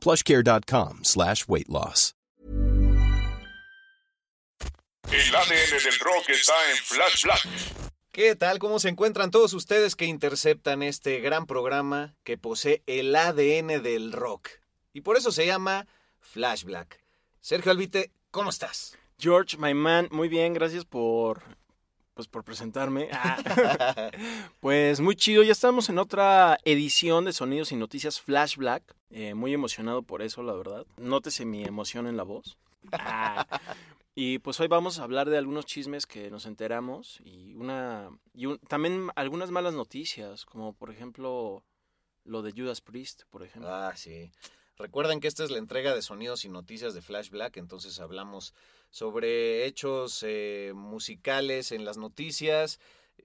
plushcare.com slash weight loss. El ADN del rock está en Flash Black. ¿Qué tal? ¿Cómo se encuentran todos ustedes que interceptan este gran programa que posee el ADN del rock? Y por eso se llama Flash Black. Sergio Albite, ¿cómo estás? George, my man, muy bien, gracias por pues por presentarme. Ah. pues muy chido, ya estamos en otra edición de Sonidos y Noticias Flash Black. Eh, muy emocionado por eso, la verdad. Nótese mi emoción en la voz. Ah. Y pues hoy vamos a hablar de algunos chismes que nos enteramos y una y también algunas malas noticias, como por ejemplo lo de Judas Priest, por ejemplo. Ah, sí. Recuerden que esta es la entrega de sonidos y noticias de Flash Black, entonces hablamos sobre hechos eh, musicales en las noticias,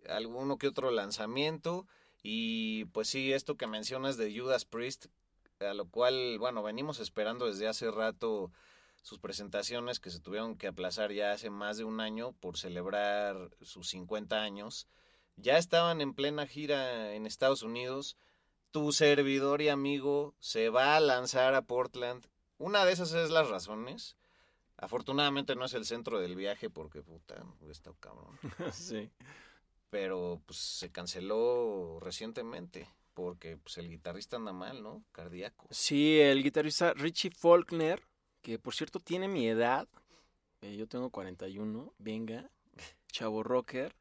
alguno que otro lanzamiento y pues sí, esto que mencionas de Judas Priest, a lo cual, bueno, venimos esperando desde hace rato sus presentaciones que se tuvieron que aplazar ya hace más de un año por celebrar sus 50 años. Ya estaban en plena gira en Estados Unidos. Tu servidor y amigo se va a lanzar a Portland. Una de esas es las razones. Afortunadamente no es el centro del viaje porque puta, está cabrón. sí. Pero pues se canceló recientemente porque pues el guitarrista anda mal, ¿no? Cardíaco. Sí, el guitarrista Richie Faulkner que por cierto tiene mi edad. Eh, yo tengo 41, venga, chavo rocker,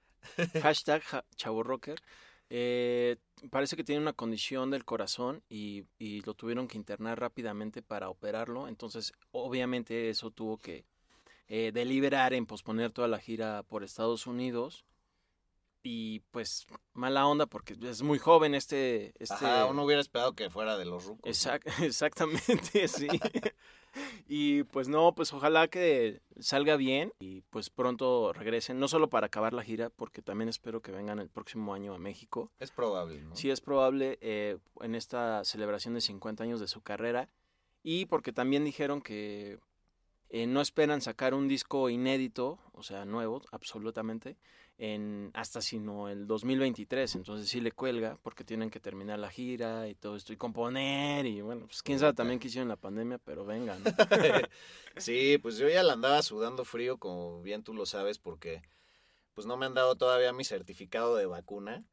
hashtag chavo rocker. Eh, parece que tiene una condición del corazón y, y, lo tuvieron que internar rápidamente para operarlo. Entonces, obviamente eso tuvo que eh, deliberar en posponer toda la gira por Estados Unidos. Y pues mala onda porque es muy joven este... este... Ajá, uno hubiera esperado que fuera de los rucos. Exact Exactamente, sí. y pues no, pues ojalá que salga bien y pues pronto regresen, no solo para acabar la gira, porque también espero que vengan el próximo año a México. Es probable, ¿no? Sí, es probable eh, en esta celebración de 50 años de su carrera y porque también dijeron que eh, no esperan sacar un disco inédito, o sea, nuevo, absolutamente, en hasta sino el 2023, entonces sí le cuelga porque tienen que terminar la gira y todo esto y componer y bueno, pues quién sabe también qué hicieron en la pandemia, pero vengan. sí, pues yo ya la andaba sudando frío, como bien tú lo sabes, porque pues no me han dado todavía mi certificado de vacuna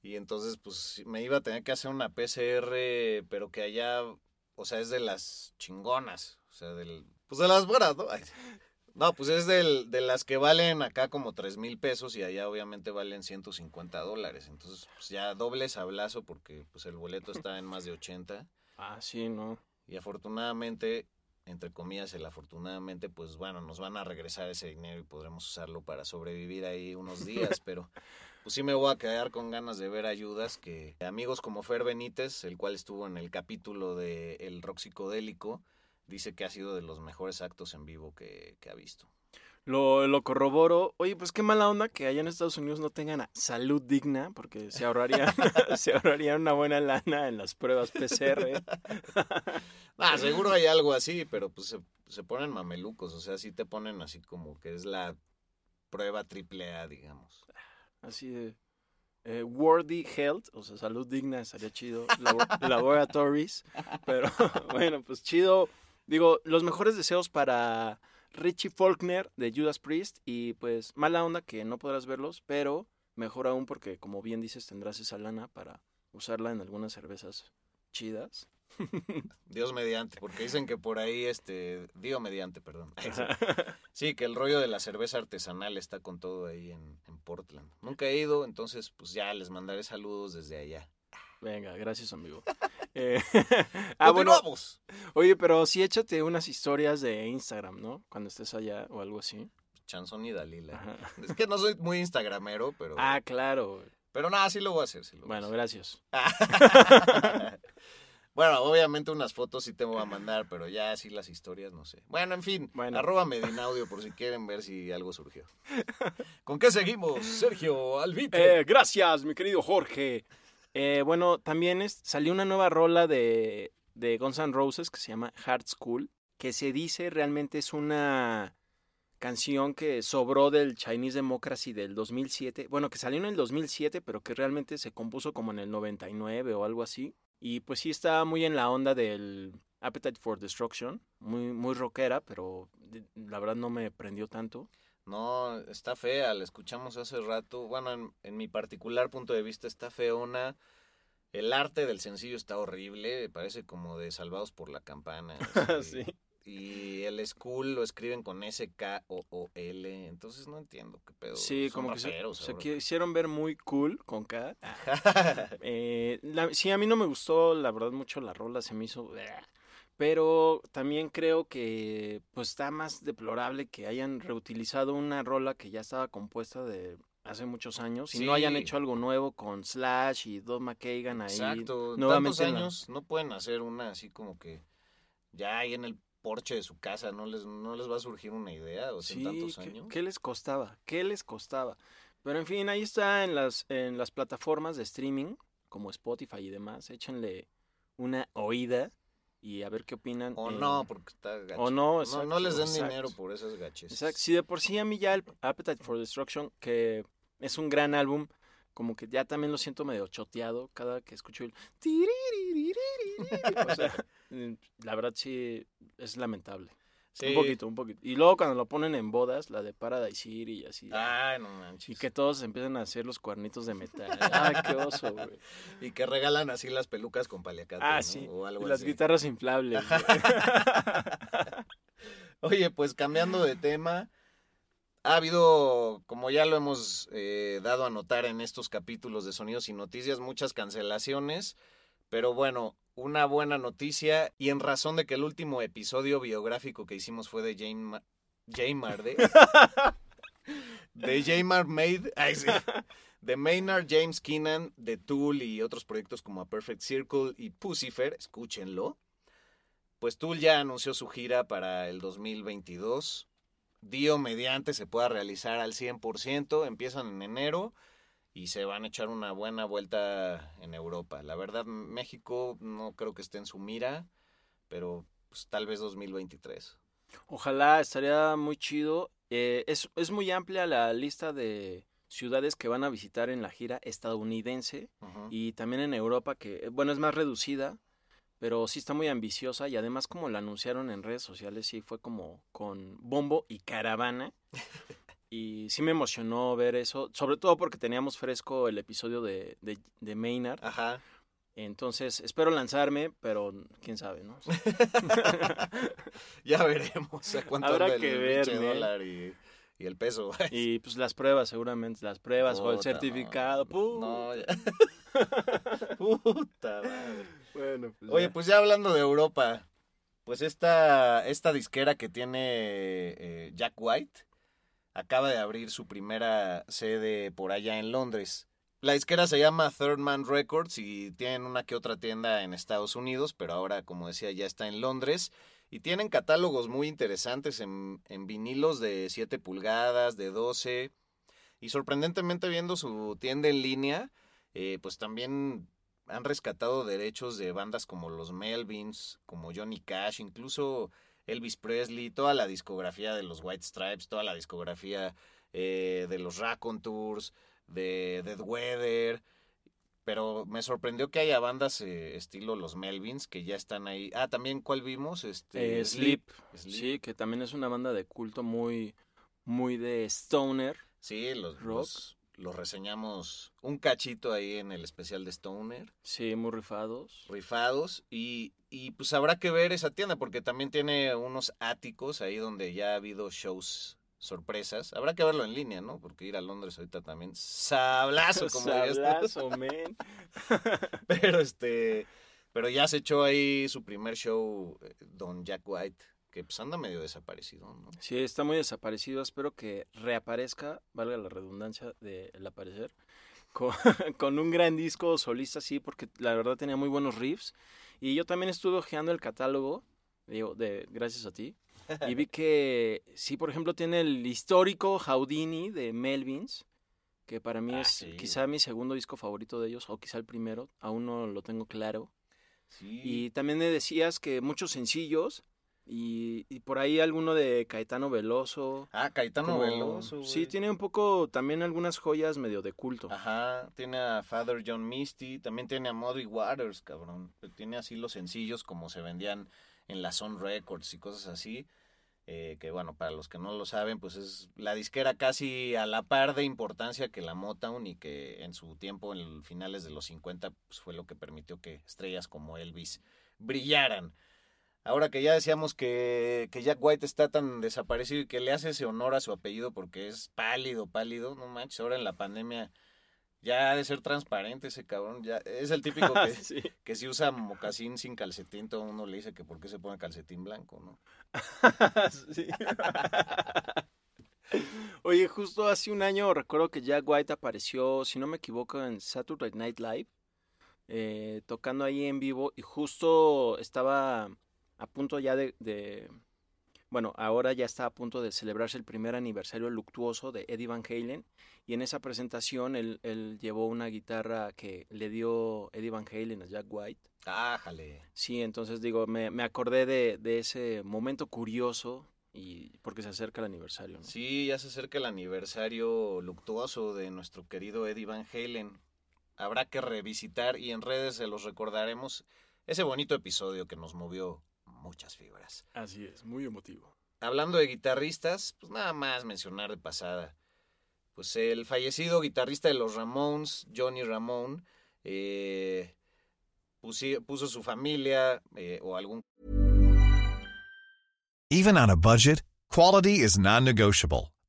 y entonces pues me iba a tener que hacer una PCR, pero que allá, o sea, es de las chingonas, o sea, del, pues de las buenas, ¿no? No, pues es del, de las que valen acá como 3 mil pesos y allá obviamente valen 150 dólares. Entonces, pues ya doble sablazo porque pues el boleto está en más de 80. Ah, sí, ¿no? Y afortunadamente, entre comillas, el afortunadamente, pues bueno, nos van a regresar ese dinero y podremos usarlo para sobrevivir ahí unos días, pero pues sí me voy a quedar con ganas de ver ayudas que amigos como Fer Benítez, el cual estuvo en el capítulo de El Rock Psicodélico, dice que ha sido de los mejores actos en vivo que, que ha visto. Lo, lo, corroboro. Oye, pues qué mala onda que allá en Estados Unidos no tengan salud digna, porque se ahorrarían, se ahorrarían una buena lana en las pruebas PCR. ah, seguro hay algo así, pero pues se, se, ponen mamelucos, o sea, sí te ponen así como que es la prueba triple A, digamos. Así de eh, Worthy Health, o sea, salud digna, estaría chido. laboratories, pero bueno, pues chido Digo, los mejores deseos para Richie Faulkner de Judas Priest y pues mala onda que no podrás verlos, pero mejor aún porque como bien dices tendrás esa lana para usarla en algunas cervezas chidas. Dios mediante, porque dicen que por ahí, este, Dios mediante, perdón. Sí, que el rollo de la cerveza artesanal está con todo ahí en, en Portland. Nunca he ido, entonces pues ya les mandaré saludos desde allá. Venga, gracias, amigo. Eh, ah, bueno, oye, pero sí échate unas historias de Instagram, ¿no? Cuando estés allá o algo así. Chanzón y Dalila. Ajá. Es que no soy muy instagramero, pero... Ah, claro. Pero nada, sí lo voy a hacer. sí lo voy a Bueno, gracias. bueno, obviamente unas fotos sí te voy a mandar, pero ya así las historias no sé. Bueno, en fin, Bueno. arroba Medinaudio por si quieren ver si algo surgió. ¿Con qué seguimos, Sergio Albite? Eh, gracias, mi querido Jorge. Eh, bueno, también es- salió una nueva rola de, de Guns N' Roses que se llama Hard School, que se dice realmente es una canción que sobró del Chinese Democracy del 2007. Bueno, que salió en el 2007, pero que realmente se compuso como en el 99 o algo así. Y pues sí está muy en la onda del Appetite for Destruction, muy, muy rockera, pero la verdad no me prendió tanto. No, está fea, la escuchamos hace rato. Bueno, en, en mi particular punto de vista está feona. El arte del sencillo está horrible, parece como de Salvados por la Campana. así. sí. Y el school lo escriben con S-K-O-O-L, entonces no entiendo qué pedo. Sí, Son como que se, raperos se ahora. quisieron ver muy cool con K. Eh, la- sí, a mí no me gustó, la verdad, mucho la rola, se me hizo... Pero también creo que pues está más deplorable que hayan reutilizado una rola que ya estaba compuesta de hace muchos años y no hayan Sí. hecho algo nuevo con Slash y Don McKagan ahí. Exacto, nuevamente tantos la- años no pueden hacer una así como que ya ahí en el porche de su casa no les no les va a surgir una idea o sea, en Sí, tantos ¿qué, años. qué les costaba? ¿Qué les costaba? Pero en fin, ahí está en las, en las plataformas de streaming, como Spotify y demás. Échenle una oída y a ver qué opinan. O eh, no, porque está gacho. o no, no, exacto, no les den exacto. dinero por esas gaches. Exacto. Si de por sí a mí ya el Appetite for Destruction, que es un gran álbum, como que ya también lo siento medio choteado cada que escucho el... O sea, mm, la verdad sí es lamentable. Sí. Un poquito, un poquito. Y luego cuando lo ponen en bodas, la de Paradise City y así. Ay, no manches. Y que todos empiezan a hacer los cuernitos de metal. Ay, qué oso, güey. Y que regalan así las pelucas con paliacate, Ah, ¿no? sí. O algo Y las así. guitarras inflables. Oye, pues cambiando de tema, ha habido, como ya lo hemos eh, dado a notar en estos capítulos de Sonidos y Noticias, muchas cancelaciones, pero bueno, una buena noticia y en razón de que el último episodio biográfico que hicimos fue de Jane, Ma- Jane Marde, de Jane Maid, ay, sí, de Maynard James Keenan, de Tool y otros proyectos como A Perfect Circle y Pucifer, escúchenlo. Pues Tool ya anunció su gira para el 2022. Dio mediante se pueda realizar al 100%. Empiezan en enero y se van a echar una buena vuelta en Europa. La verdad, México no creo que esté en su mira, pero pues, tal vez 2023. Ojalá, estaría muy chido. Eh, es, es muy amplia la lista de ciudades que van a visitar en la gira estadounidense Ujú. y también en Europa, que bueno, es más reducida, pero sí está muy ambiciosa y además como la anunciaron en redes sociales, sí fue como con bombo y caravana. Y sí me emocionó ver eso, sobre todo porque teníamos fresco el episodio de, de, de Maynard. Ajá. Entonces, espero lanzarme, pero quién sabe, ¿no? ya veremos a cuánto Habrá que ver, y, y el peso. Y pues las pruebas, seguramente, las pruebas o el certificado. No, ya. Puta madre. Bueno, pues Oye, ya. pues ya hablando de Europa, pues esta, esta disquera que tiene eh, Jack White acaba de abrir su primera sede por allá en Londres. La disquera se llama Third Man Records y tienen una que otra tienda en Estados Unidos, pero ahora, como decía, ya está en Londres. Y tienen catálogos muy interesantes en, vinilos de 7 pulgadas, de 12. Y sorprendentemente viendo su tienda en línea, eh, pues también han rescatado derechos de bandas como los Melvins, como Johnny Cash, incluso Elvis Presley, toda la discografía de los White Stripes, toda la discografía eh, de los Raconteurs, de Dead Weather. Pero me sorprendió que haya bandas eh, estilo los Melvins que ya están ahí. Ah, también, ¿cuál vimos? Este, Eh, Sleep. Sleep. Sí, que también es una banda de culto muy, muy de stoner. Sí, los, Rock. los, los reseñamos un cachito ahí en el especial de Stoner. Sí, muy rifados. Rifados. Y, y pues habrá que ver esa tienda porque también tiene unos áticos ahí donde ya ha habido shows sorpresas. Habrá que verlo en línea, ¿no? Porque ir a Londres ahorita también sablazo, como. Sablazo, men. Pero este, pero ya se echó ahí su primer show eh, Don Jack White, que pues anda medio desaparecido, ¿no? Sí, está muy desaparecido. Espero que reaparezca, valga la redundancia del aparecer, con, con un gran disco solista, sí, porque la verdad tenía muy buenos riffs. Y yo también estuve hojeando el catálogo, digo, de, gracias a ti. Y vi que, sí, por ejemplo, tiene el histórico Houdini de Melvins, que para mí Ah, es sí. quizá mi segundo disco favorito de ellos, o quizá el primero, aún no lo tengo claro. Sí. Y también me decías que muchos sencillos, y, y por ahí alguno de Caetano Veloso. ah, Caetano como- Veloso. Sí, tiene un poco también algunas joyas medio de culto. Ajá, tiene a Father John Misty, también tiene a Muddy Waters, cabrón. Tiene así los sencillos como se vendían en la Sun Records y cosas así. eh, que bueno, para los que no lo saben, pues es la disquera casi a la par de importancia que la Motown y que en su tiempo, en finales de los 50, pues fue lo que permitió que estrellas como Elvis brillaran. Ahora que ya decíamos que, que Jack White está tan desaparecido y que le hace ese honor a su apellido porque es pálido, pálido, no manches, ahora en la pandemia ya ha de ser transparente ese cabrón, ya es el típico que, Sí. que si usa mocasín sin calcetín, todo uno le dice que por qué se pone calcetín blanco, ¿no? Sí. Oye, justo hace un año recuerdo que Jack White apareció, si no me equivoco, en Saturday Night Live, eh, tocando ahí en vivo y justo estaba a punto ya de, de- bueno, ahora ya está a punto de celebrarse el primer aniversario luctuoso de Eddie Van Halen y en esa presentación él, él llevó una guitarra que le dio Eddie Van Halen a Jack White. Ájale. Sí, entonces digo, me, me acordé de, de ese momento curioso y porque se acerca el aniversario. ¿no? Sí, ya se acerca el aniversario luctuoso de nuestro querido Eddie Van Halen. Habrá que revisitar y en redes se los recordaremos ese bonito episodio que nos movió muchas fibras. Así es, muy emotivo. Hablando de guitarristas, pues nada más mencionar de pasada. Pues el fallecido guitarrista de los Ramones, Johnny Ramone, eh, puso su familia eh, o algún Even on a budget, quality is non-negotiable.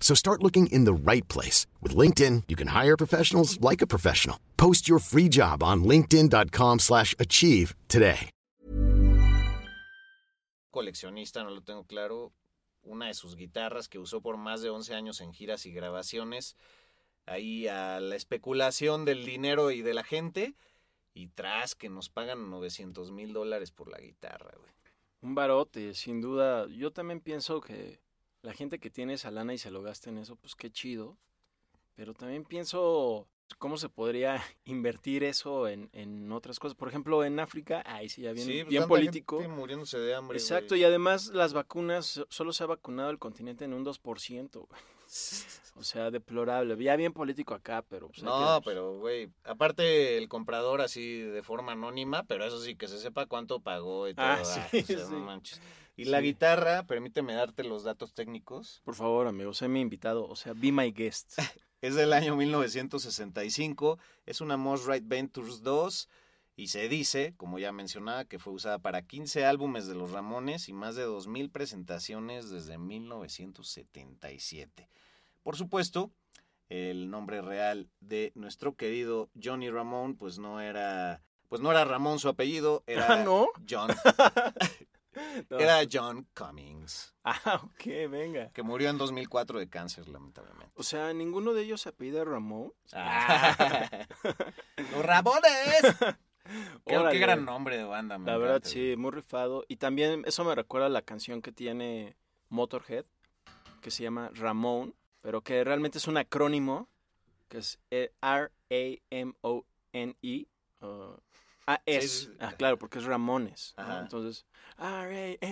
So start looking in the right place. With LinkedIn, you can hire professionals like a professional. Post your free job on linkedin.com slash achieve today. coleccionista, no lo tengo claro, una de sus guitarras que usó por más de 11 años en giras y grabaciones, ahí a la especulación del dinero y de la gente, y tras que nos pagan 900 mil dólares por la guitarra, güey. Un barote, sin duda. Yo también pienso que la gente que tiene esa lana y se lo gasta en eso, pues qué chido. Pero también pienso cómo se podría invertir eso en, en otras cosas. Por ejemplo, en África, ahí sí, ya bien, Sí, pues, bien político. gente muriéndose de hambre. Exacto, y además las vacunas, solo se ha vacunado el continente en un 2%. güey. O sea, deplorable. Ya bien político acá, pero... pues, No, pero, güey, aparte el comprador así de forma anónima, pero eso sí, que se sepa cuánto pagó y todo. Ah, ah, sí, o sea, no sí. manches. Y la Sí. guitarra, permíteme darte los datos técnicos, Por favor, amigo, sé mi invitado. O sea, be my guest. es del año 1965, es una Right Ventures 2 y se dice, como ya mencionaba, que fue usada para 15 álbumes de los Ramones y más de 2.000 presentaciones desde 1977. Por supuesto, el nombre real de nuestro querido Johnny Ramón, pues no era, pues no era Ramón su apellido, era Ah, ¿no? John, No. era John Cummings, Ah, ok, venga. que murió en 2004 de cáncer, lamentablemente. O sea, ninguno de ellos se apellida Ramón. ¡Los Ramones! Qué, gran nombre de banda, me La verdad, sí, muy rifado. Y también eso me recuerda a la canción que tiene Motorhead, que se llama Ramón, pero que realmente es un acrónimo, que es R-A-M-O-N-E. uh, ah, es. sí. Ah, claro, porque es Ramones. Entonces,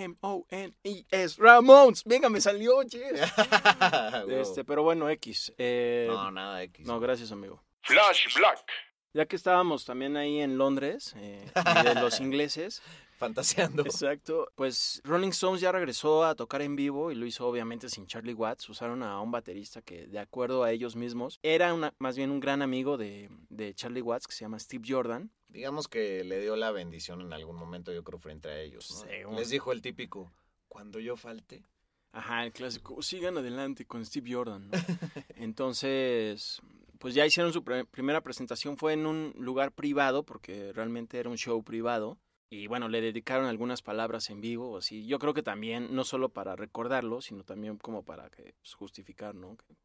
R-A-M-O-N-E-S. Ramones. Venga, me salió, este, pero bueno, X. eh, No, nada X. no, gracias, amigo. Flash Black. Ya que estábamos también ahí en Londres, eh, de los ingleses, Fantaseando. Exacto. Pues Rolling Stones ya regresó a tocar en vivo y lo hizo obviamente sin Charlie Watts. Usaron a un baterista que, de acuerdo a ellos mismos, era una, más bien un gran amigo de, de Charlie Watts que se llama Steve Jordan. Digamos que le dio la bendición en algún momento, yo creo, frente a ellos. ¿no? Según. Les dijo el típico, cuando yo falte. Ajá, el clásico, sigan adelante con Steve Jordan. ¿no? Entonces, pues ya hicieron su pre- primera presentación, fue en un lugar privado, porque realmente era un show privado. Y bueno, le dedicaron algunas palabras en vivo, así. Yo creo que también, no solo para recordarlo, sino también como para que, pues, justificar, ¿no? Que-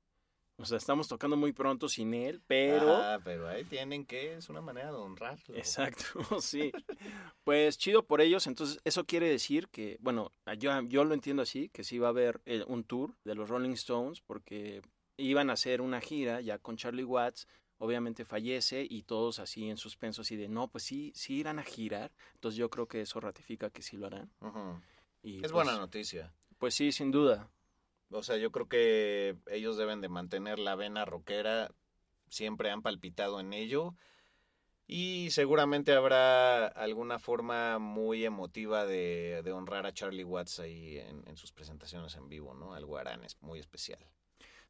o sea, estamos tocando muy pronto sin él, pero... Ah, pero ahí tienen que, es una manera de honrarlo. Exacto, sí. Pues chido por ellos, entonces eso quiere decir que, bueno, yo, yo lo entiendo así, que sí va a haber eh, un tour de los Rolling Stones porque iban a hacer una gira ya con Charlie Watts, obviamente fallece y todos así en suspenso, así de, no, pues sí, sí irán a girar, entonces yo creo que eso ratifica que sí lo harán. Y Es pues, buena noticia. Pues sí, sin duda. O sea, yo creo que ellos deben de mantener la vena rockera. Siempre han palpitado en ello. Y seguramente habrá alguna forma muy emotiva de, de honrar a Charlie Watts ahí en, en sus presentaciones en vivo, ¿no? Algo harán es muy especial.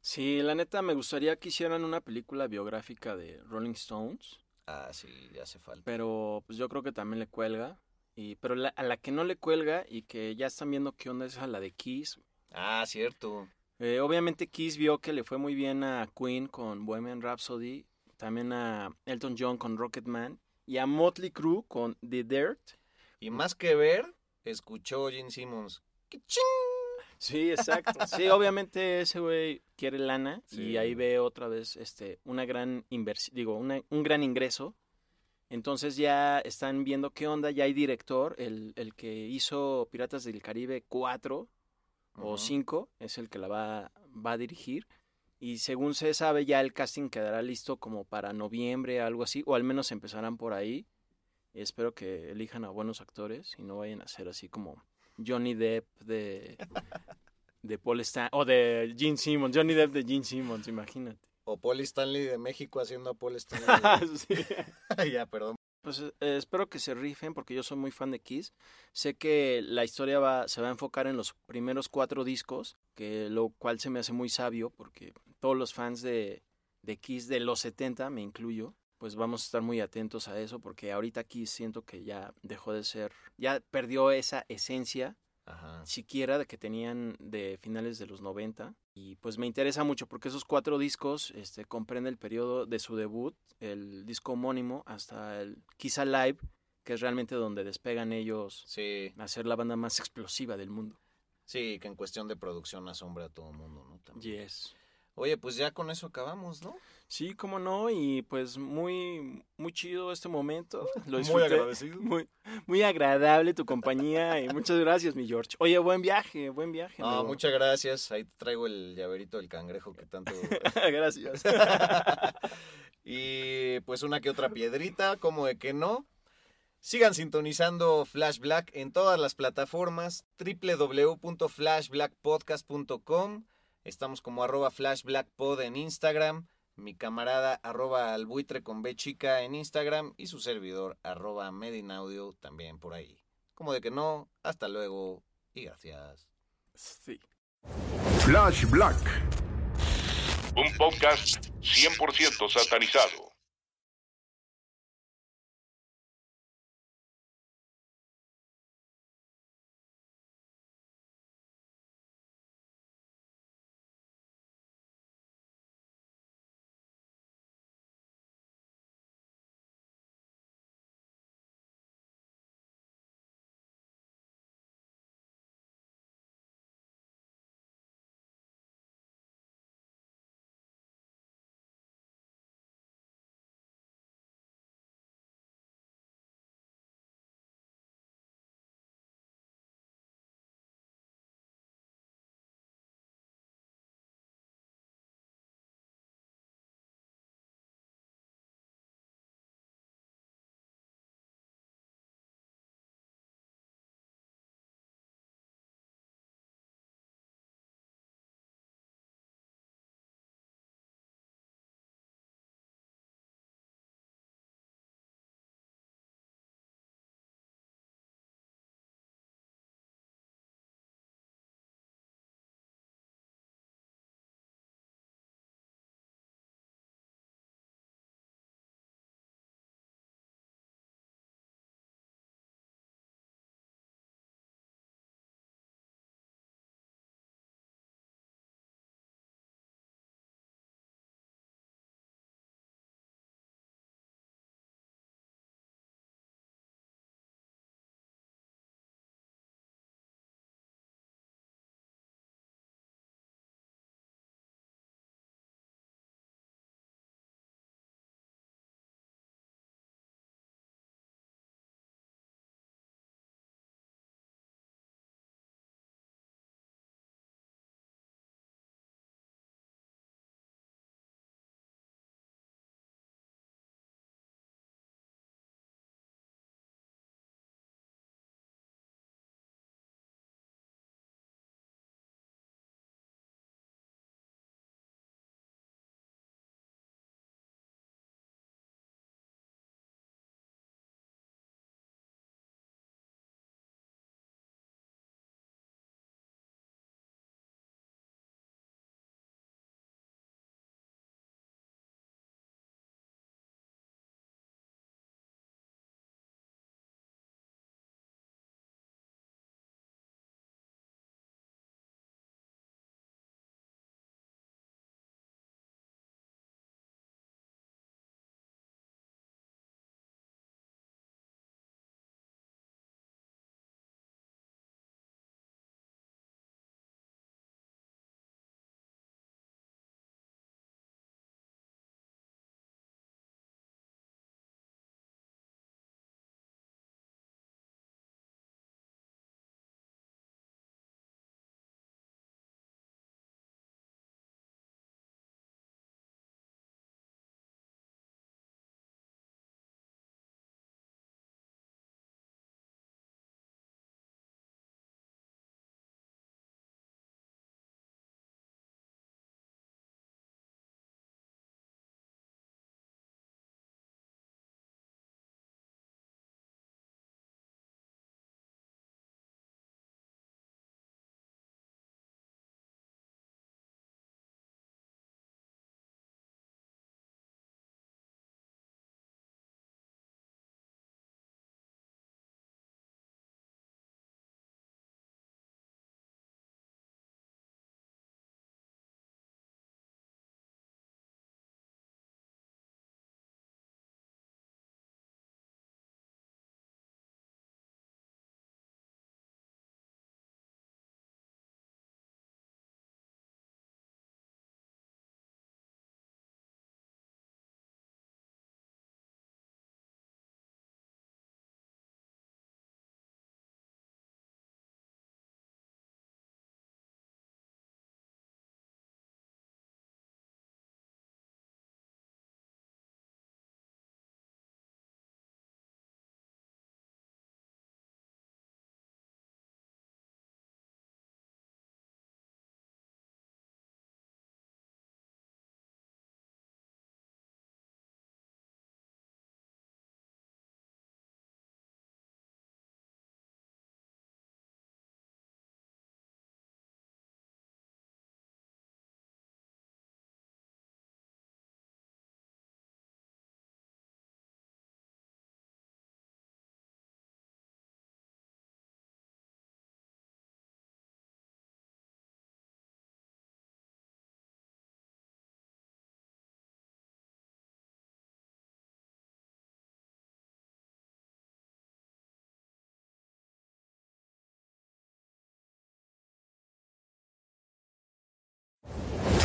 Sí, la neta me gustaría que hicieran una película biográfica de Rolling Stones. Ah, sí, ya hace falta. pero pues yo creo que también le cuelga. Y, pero la- a la que no le cuelga y que ya están viendo qué onda es a la de Kiss. Ah, cierto. Eh, obviamente Kiss vio que le fue muy bien a Queen con Bohemian Rhapsody, también a Elton John con Rocketman y a Motley Crue con The Dirt. Y más que ver, escuchó Gene Simmons. ¡Qué ching! Sí, exacto. Sí, obviamente ese güey quiere lana Sí. y ahí ve otra vez este una gran inversión, digo, una- un gran ingreso. Entonces ya están viendo qué onda, ya hay director, el, el que hizo Piratas del Caribe 4 o. 5 es el que la va, va a dirigir. Y según se sabe, ya el casting quedará listo como para noviembre, algo así, o al menos empezarán por ahí. Espero que elijan a buenos actores y no vayan a ser así como Johnny Depp de, de Paul Stan o de Gene Simmons. Johnny Depp de Gene Simmons, imagínate. O Paul Stanley de México haciendo a Paul Stanley. Ya, perdón. Pues eh, espero que se rifen porque yo soy muy fan de Kiss. Sé que la historia va, se va a enfocar en los primeros cuatro discos, que lo cual se me hace muy sabio porque todos los fans de, de Kiss de los 70, me incluyo, pues vamos a estar muy atentos a eso porque ahorita Kiss siento que ya dejó de ser, ya perdió esa esencia Ajá. siquiera de que tenían de finales de los 90 y pues me interesa mucho porque esos cuatro discos este comprende el periodo de su debut, el disco homónimo hasta el Kiss Alive, que es realmente donde despegan ellos Sí, a ser la banda más explosiva del mundo. sí, que en cuestión de producción asombra a todo el mundo, ¿no? También. Yes. Oye, pues ya con eso acabamos, ¿no? Sí, cómo no, y pues muy, muy chido este momento. Lo Muy agradecido. Muy, muy agradable tu compañía y muchas gracias, mi George. Oye, buen viaje, buen viaje. No, muchas gracias. Ahí te traigo el llaverito del cangrejo que tanto. gracias. y pues una que otra piedrita, como de que no. Sigan sintonizando Flash Black en todas las plataformas www.flashblackpodcast.com. Estamos como arroba flashblackpod en Instagram. Mi camarada arroba albuitre con B chica en Instagram. Y su servidor arroba medinaudio también por ahí. Como de que no. Hasta luego y gracias. Sí. Flash Black. Un podcast 100% satanizado.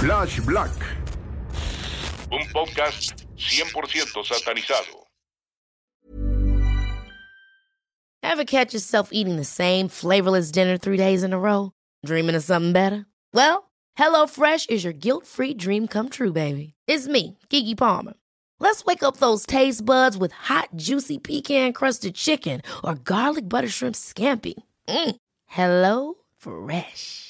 Flash Black. Un podcast 100% satanizado. Ever catch yourself eating the same flavorless dinner three days in a row? Dreaming of something better? Well, HelloFresh is your guilt-free dream come true, baby. It's me, Kiki Palmer. Let's wake up those taste buds with hot, juicy pecan-crusted chicken or garlic butter shrimp scampi. Mm. Hello Fresh.